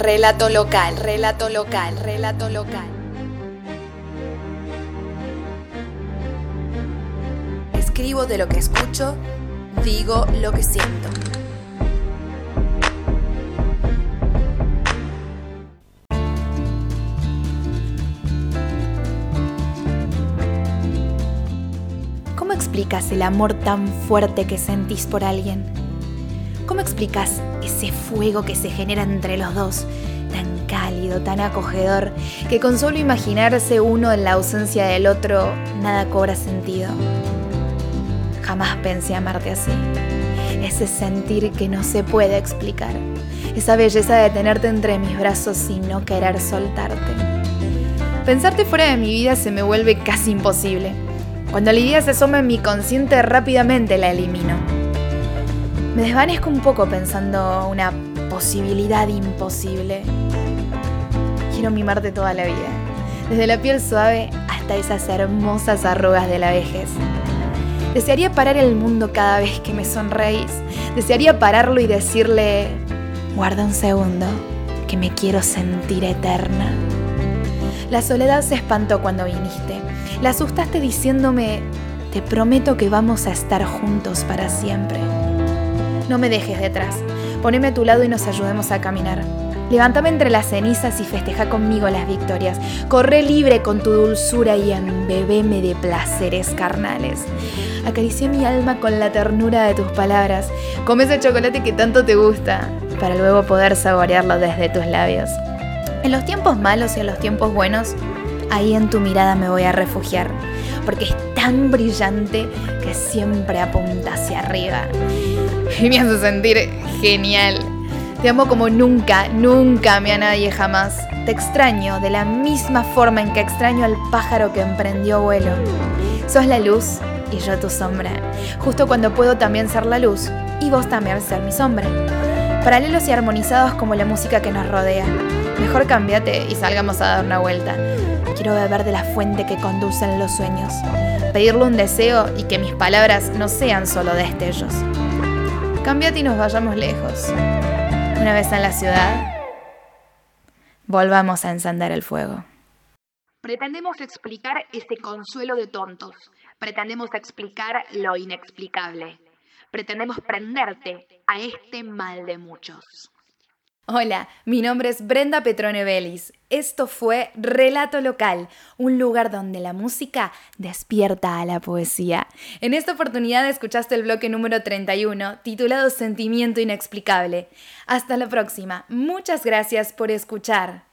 relato local, relato local, relato local. Escribo de lo que escucho, digo lo que siento. ¿Cómo explicas el amor tan fuerte que sentís por alguien? ¿Cómo explicas ese fuego que se genera entre los dos, tan cálido, tan acogedor, que con solo imaginarse uno en la ausencia del otro, nada cobra sentido? Jamás pensé amarte así. Ese sentir que no se puede explicar. Esa belleza de tenerte entre mis brazos y no querer soltarte. Pensarte fuera de mi vida se me vuelve casi imposible. Cuando la idea se asoma en mi consciente rápidamente la elimino. Me desvanezco un poco pensando una posibilidad imposible. Quiero mimarte toda la vida, desde la piel suave hasta esas hermosas arrugas de la vejez. Desearía parar el mundo cada vez que me sonreís. Desearía pararlo y decirle, guarda un segundo, que me quiero sentir eterna. La soledad se espantó cuando viniste. La asustaste diciéndome, te prometo que vamos a estar juntos para siempre. No me dejes detrás. Poneme a tu lado y nos ayudemos a caminar. Levántame entre las cenizas y festeja conmigo las victorias. Corre libre con tu dulzura y embebeme de placeres carnales. Acaricié mi alma con la ternura de tus palabras. Come ese chocolate que tanto te gusta, para luego poder saborearlo desde tus labios. En los tiempos malos y en los tiempos buenos, ahí en tu mirada me voy a refugiar, porque tan brillante que siempre apunta hacia arriba. Y me hace sentir genial. Te amo como nunca, nunca amé a nadie jamás. Te extraño de la misma forma en que extraño al pájaro que emprendió vuelo. Sos la luz y yo tu sombra. Justo cuando puedo también ser la luz y vos también ser mi sombra. Paralelos y armonizados como la música que nos rodea. Mejor cámbiate y salgamos a dar una vuelta. Quiero beber de la fuente que conducen los sueños. Pedirle un deseo y que mis palabras no sean solo destellos. Cámbiate y nos vayamos lejos. Una vez en la ciudad, volvamos a encender el fuego. Pretendemos explicar ese consuelo de tontos. Pretendemos explicar lo inexplicable. Pretendemos prenderte a este mal de muchos. Hola, mi nombre es Brenda Petrone Vélez. Esto fue Relato Local, un lugar donde la música despierta a la poesía. En esta oportunidad escuchaste el bloque número 31, titulado Sentimiento Inexplicable. Hasta la próxima. Muchas gracias por escuchar.